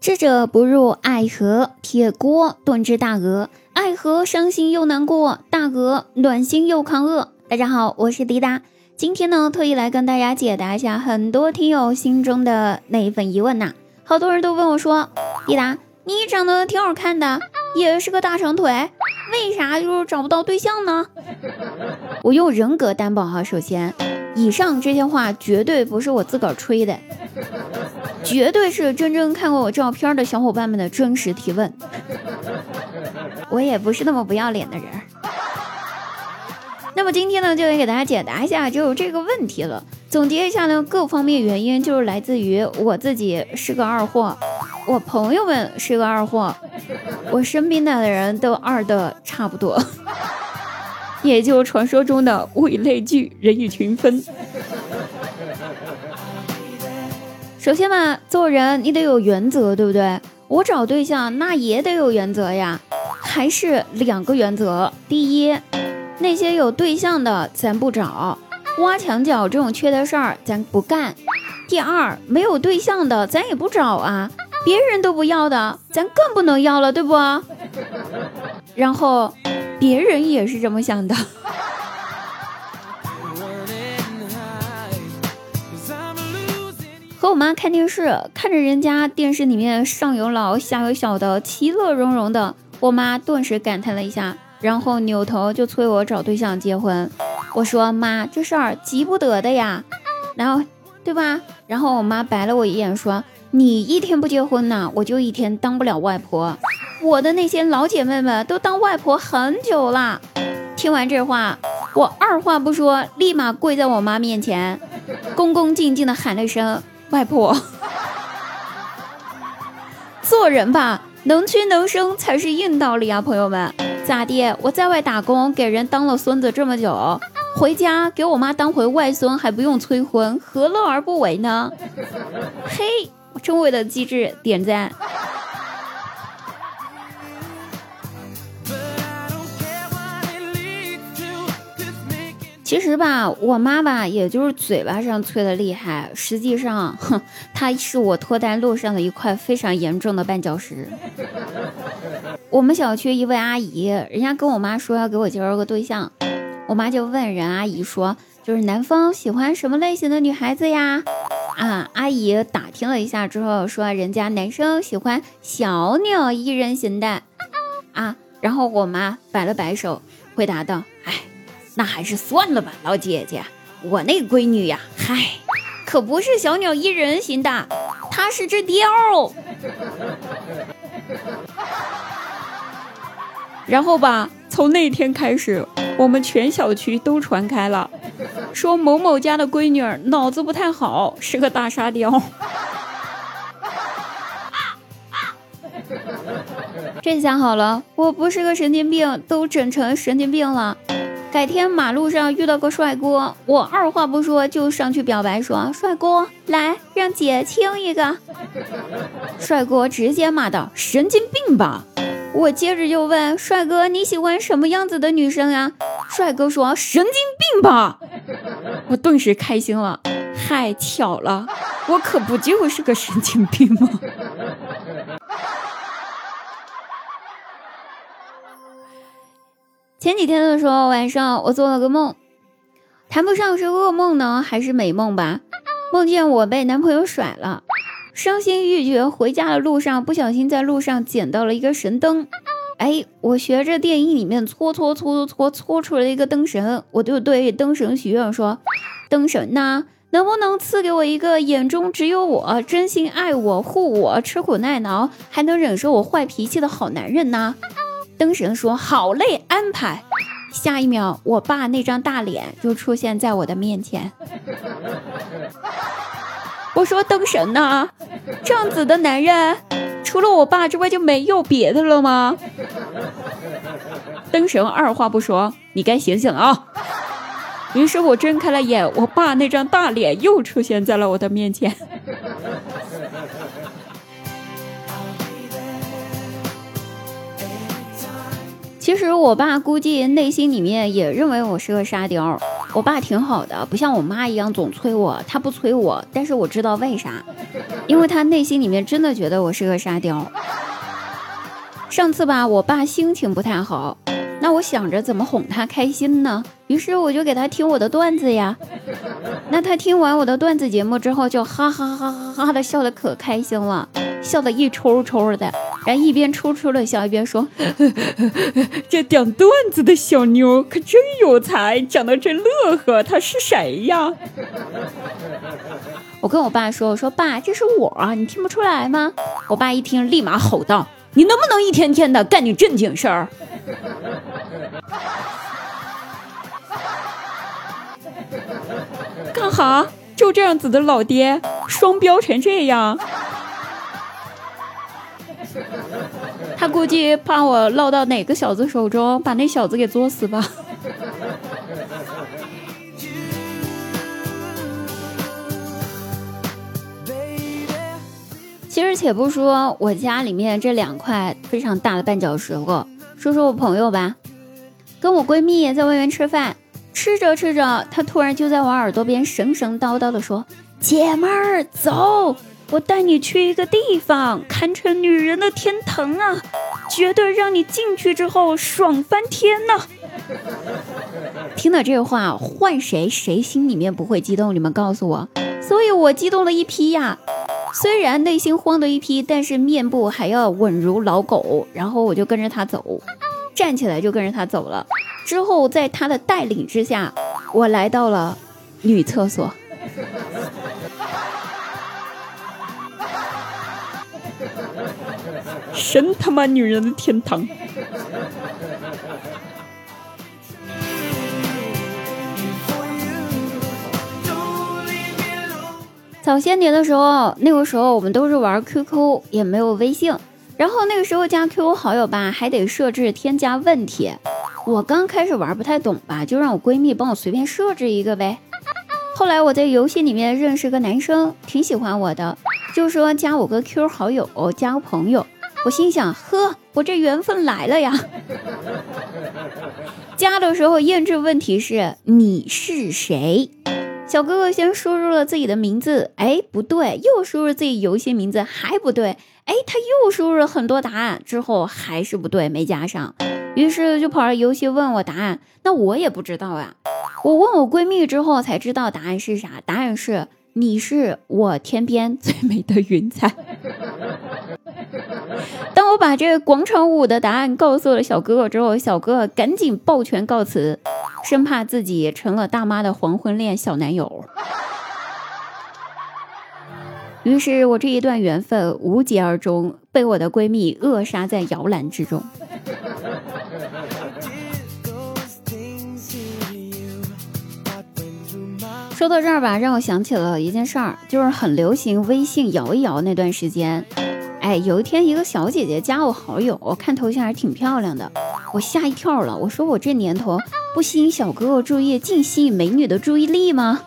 智者不入爱河，铁锅炖只大鹅。爱河伤心又难过，大鹅暖心又抗饿。大家好，我是迪达，今天呢特意来跟大家解答一下很多听友心中的那一份疑问呐。好多人都问我说，迪达，你长得挺好看的，也是个大长腿，为啥就是找不到对象呢？我用人格担保哈，首先，以上这些话绝对不是我自个儿吹的。绝对是真正看过我照片的小伙伴们的真实提问，我也不是那么不要脸的人。那么今天呢，就来给大家解答一下就这个问题了。总结一下呢，各方面原因就是来自于我自己是个二货，我朋友们是个二货，我身边的人都二的差不多，也就传说中的物以类聚，人以群分。首先嘛，做人你得有原则，对不对？我找对象那也得有原则呀，还是两个原则。第一，那些有对象的咱不找，挖墙脚这种缺德事儿咱不干。第二，没有对象的咱也不找啊，别人都不要的，咱更不能要了，对不？然后，别人也是这么想的。和我妈看电视，看着人家电视里面上有老下有小的，其乐融融的，我妈顿时感叹了一下，然后扭头就催我找对象结婚。我说妈，这事儿急不得的呀，然后对吧？然后我妈白了我一眼，说你一天不结婚呢，我就一天当不了外婆。我的那些老姐妹们都当外婆很久了。听完这话，我二话不说，立马跪在我妈面前，恭恭敬敬的喊了一声。外婆，做人吧，能屈能伸才是硬道理啊，朋友们。咋地？我在外打工，给人当了孙子这么久，回家给我妈当回外孙还不用催婚，何乐而不为呢？嘿，真为了机智点赞。其实吧，我妈吧，也就是嘴巴上催的厉害，实际上，哼，她是我脱单路上的一块非常严重的绊脚石。我们小区一位阿姨，人家跟我妈说要给我介绍个对象，我妈就问人阿姨说，就是男方喜欢什么类型的女孩子呀？啊，阿姨打听了一下之后说，人家男生喜欢小鸟依人型的。啊，然后我妈摆了摆手，回答道，那还是算了吧，老姐姐，我那闺女呀，嗨，可不是小鸟依人型的，她是只雕。然后吧，从那天开始，我们全小区都传开了，说某某家的闺女脑子不太好，是个大沙雕。这下好了，我不是个神经病，都整成神经病了。改天马路上遇到个帅哥，我二话不说就上去表白，说：“帅哥，来让姐亲一个。”帅哥直接骂道：“神经病吧！”我接着就问帅哥：“你喜欢什么样子的女生呀？”帅哥说：“神经病吧！”我顿时开心了，太巧了，我可不就是个神经病吗？前几天的时候，晚上我做了个梦，谈不上是噩梦呢，还是美梦吧。梦见我被男朋友甩了，伤心欲绝。回家的路上，不小心在路上捡到了一个神灯。哎，我学着电影里面搓搓搓搓搓搓出了一个灯神，我就对灯神许愿说：“灯神呐，能不能赐给我一个眼中只有我、真心爱我、护我、吃苦耐劳，还能忍受我坏脾气的好男人呢？”灯神说：“好嘞，安排。”下一秒，我爸那张大脸就出现在我的面前。我说：“灯神呢，这样子的男人，除了我爸之外就没有别的了吗？”灯神二话不说：“你该醒醒啊！”于是我睁开了眼，我爸那张大脸又出现在了我的面前。其实我爸估计内心里面也认为我是个沙雕，我爸挺好的，不像我妈一样总催我。他不催我，但是我知道为啥，因为他内心里面真的觉得我是个沙雕。上次吧，我爸心情不太好，那我想着怎么哄他开心呢？于是我就给他听我的段子呀。那他听完我的段子节目之后，就哈哈哈哈哈的笑的可开心了，笑得一抽抽的，然后一边抽抽的笑，一边说：“ 这讲段子的小妞可真有才，讲的真乐呵。她是谁呀？”我跟我爸说：“我说爸，这是我，你听不出来吗？”我爸一听，立马吼道：“你能不能一天天的干点正经事儿？”干哈？就这样子的老爹，双标成这样，他估计怕我落到哪个小子手中，把那小子给作死吧。其实且不说我家里面这两块非常大的绊脚石了，说说我朋友吧，跟我闺蜜在外面吃饭。吃着吃着，她突然就在我耳朵边神神叨叨的说：“姐们儿，走，我带你去一个地方，堪称女人的天堂啊，绝对让你进去之后爽翻天呐！”听到这话，换谁谁心里面不会激动？你们告诉我。所以我激动了一批呀，虽然内心慌的一批，但是面部还要稳如老狗。然后我就跟着他走，站起来就跟着他走了。之后，在他的带领之下，我来到了女厕所。神他妈女人的天堂！早些年的时候，那个时候我们都是玩 QQ，也没有微信。然后那个时候加 QQ 好友吧，还得设置添加问题。我刚开始玩不太懂吧，就让我闺蜜帮我随便设置一个呗。后来我在游戏里面认识个男生，挺喜欢我的，就说加我个 Q 好友，加个朋友。我心想，呵，我这缘分来了呀。加的时候验证问题是你是谁？小哥哥先输入了自己的名字，哎，不对，又输入自己游戏名字，还不对，哎，他又输入了很多答案之后还是不对，没加上。于是就跑到游戏问我答案，那我也不知道啊。我问我闺蜜之后才知道答案是啥，答案是你是我天边最美的云彩。当我把这个广场舞的答案告诉了小哥哥之后，小哥哥赶紧抱拳告辞，生怕自己成了大妈的黄昏恋小男友。于是我这一段缘分无疾而终，被我的闺蜜扼杀在摇篮之中。说到这儿吧，让我想起了一件事儿，就是很流行微信摇一摇那段时间。哎，有一天一个小姐姐加我好友，我看头像还挺漂亮的，我吓一跳了。我说我这年头不吸引小哥哥注意，净吸引美女的注意力吗？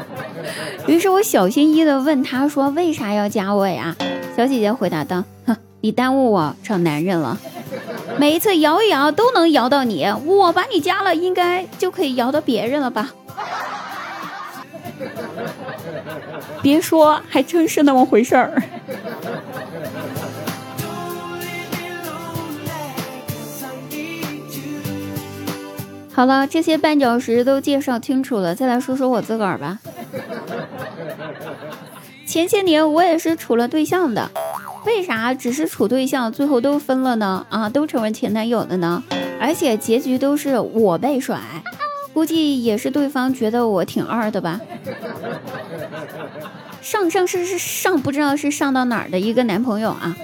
于是我小心翼翼地问她说：“为啥要加我呀？”小姐姐回答道：“哼，你耽误我找男人了。每一次摇一摇都能摇到你，我把你加了，应该就可以摇到别人了吧？”别说，还真是那么回事儿。好了，这些绊脚石都介绍清楚了，再来说说我自个儿吧。前些年我也是处了对象的，为啥只是处对象，最后都分了呢？啊，都成为前男友的呢？而且结局都是我被甩。估计也是对方觉得我挺二的吧。上上是是上不知道是上到哪儿的一个男朋友啊。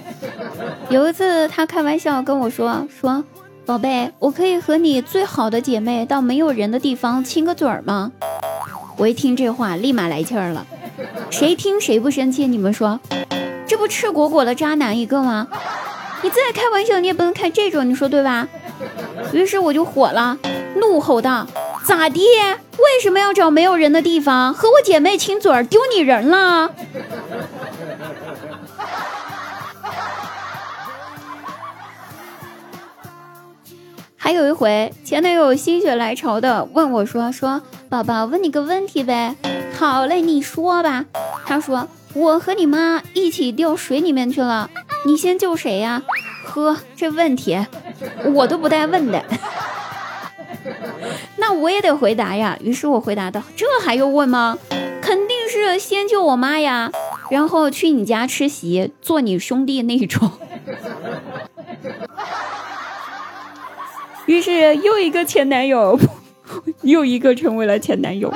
有一次他开玩笑跟我说说，宝贝，我可以和你最好的姐妹到没有人的地方亲个嘴儿吗？我一听这话立马来气儿了，谁听谁不生气？你们说，这不赤果果的渣男一个吗？你再开玩笑你也不能开这种，你说对吧？于是我就火了，怒吼道。咋的？为什么要找没有人的地方和我姐妹亲嘴儿？丢你人了？还有一回，前男友心血来潮的问我说：“说宝宝问你个问题呗。好嘞，你说吧。他说我和你妈一起掉水里面去了，你先救谁呀？呵，这问题我都不带问的。我也得回答呀。于是我回答道：这还用问吗？肯定是先救我妈呀，然后去你家吃席，做你兄弟那种。于是又一个前男友，又一个成为了前男友。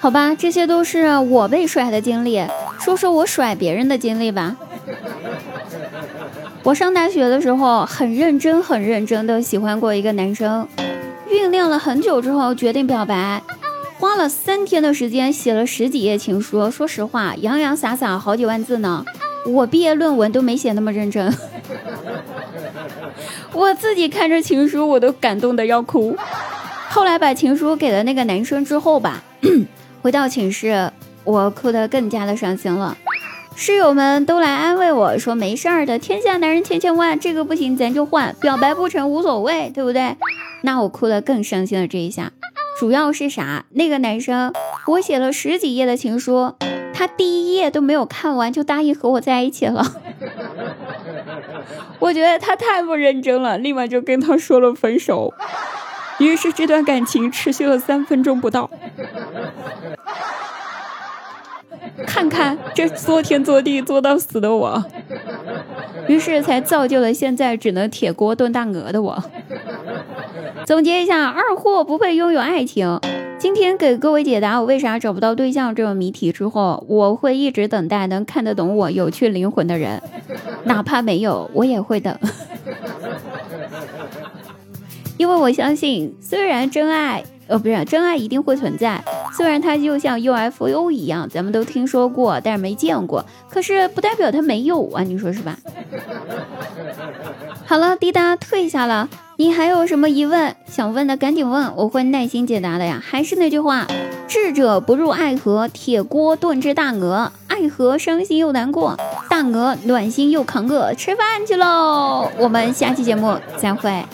好吧，这些都是我被甩的经历，说说我甩别人的经历吧。我上大学的时候，很认真、很认真的喜欢过一个男生，酝酿了很久之后决定表白。花了三天的时间写了十几页情书，说实话，洋洋洒洒好几万字呢。我毕业论文都没写那么认真。我自己看着情书，我都感动的要哭。后来把情书给了那个男生之后吧，回到寝室，我哭得更加的伤心了。室友们都来安慰我说：“没事儿的，天下男人千千万，这个不行咱就换，表白不成无所谓，对不对？”那我哭得更伤心了。这一下。主要是啥？那个男生，我写了十几页的情书，他第一页都没有看完就答应和我在一起了。我觉得他太不认真了，立马就跟他说了分手。于是这段感情持续了三分钟不到。看看这作天作地作到死的我，于是才造就了现在只能铁锅炖大鹅的我。总结一下，二货不配拥有爱情。今天给各位解答我为啥找不到对象这个谜题之后，我会一直等待能看得懂我有趣灵魂的人，哪怕没有，我也会等。因为我相信，虽然真爱，呃，不是真爱一定会存在，虽然它就像 UFO 一样，咱们都听说过，但是没见过，可是不代表它没有啊，你说是吧？好了，滴答退下了。你还有什么疑问想问的，赶紧问，我会耐心解答的呀。还是那句话，智者不入爱河，铁锅炖只大鹅，爱河伤心又难过，大鹅暖心又扛饿，吃饭去喽。我们下期节目再会。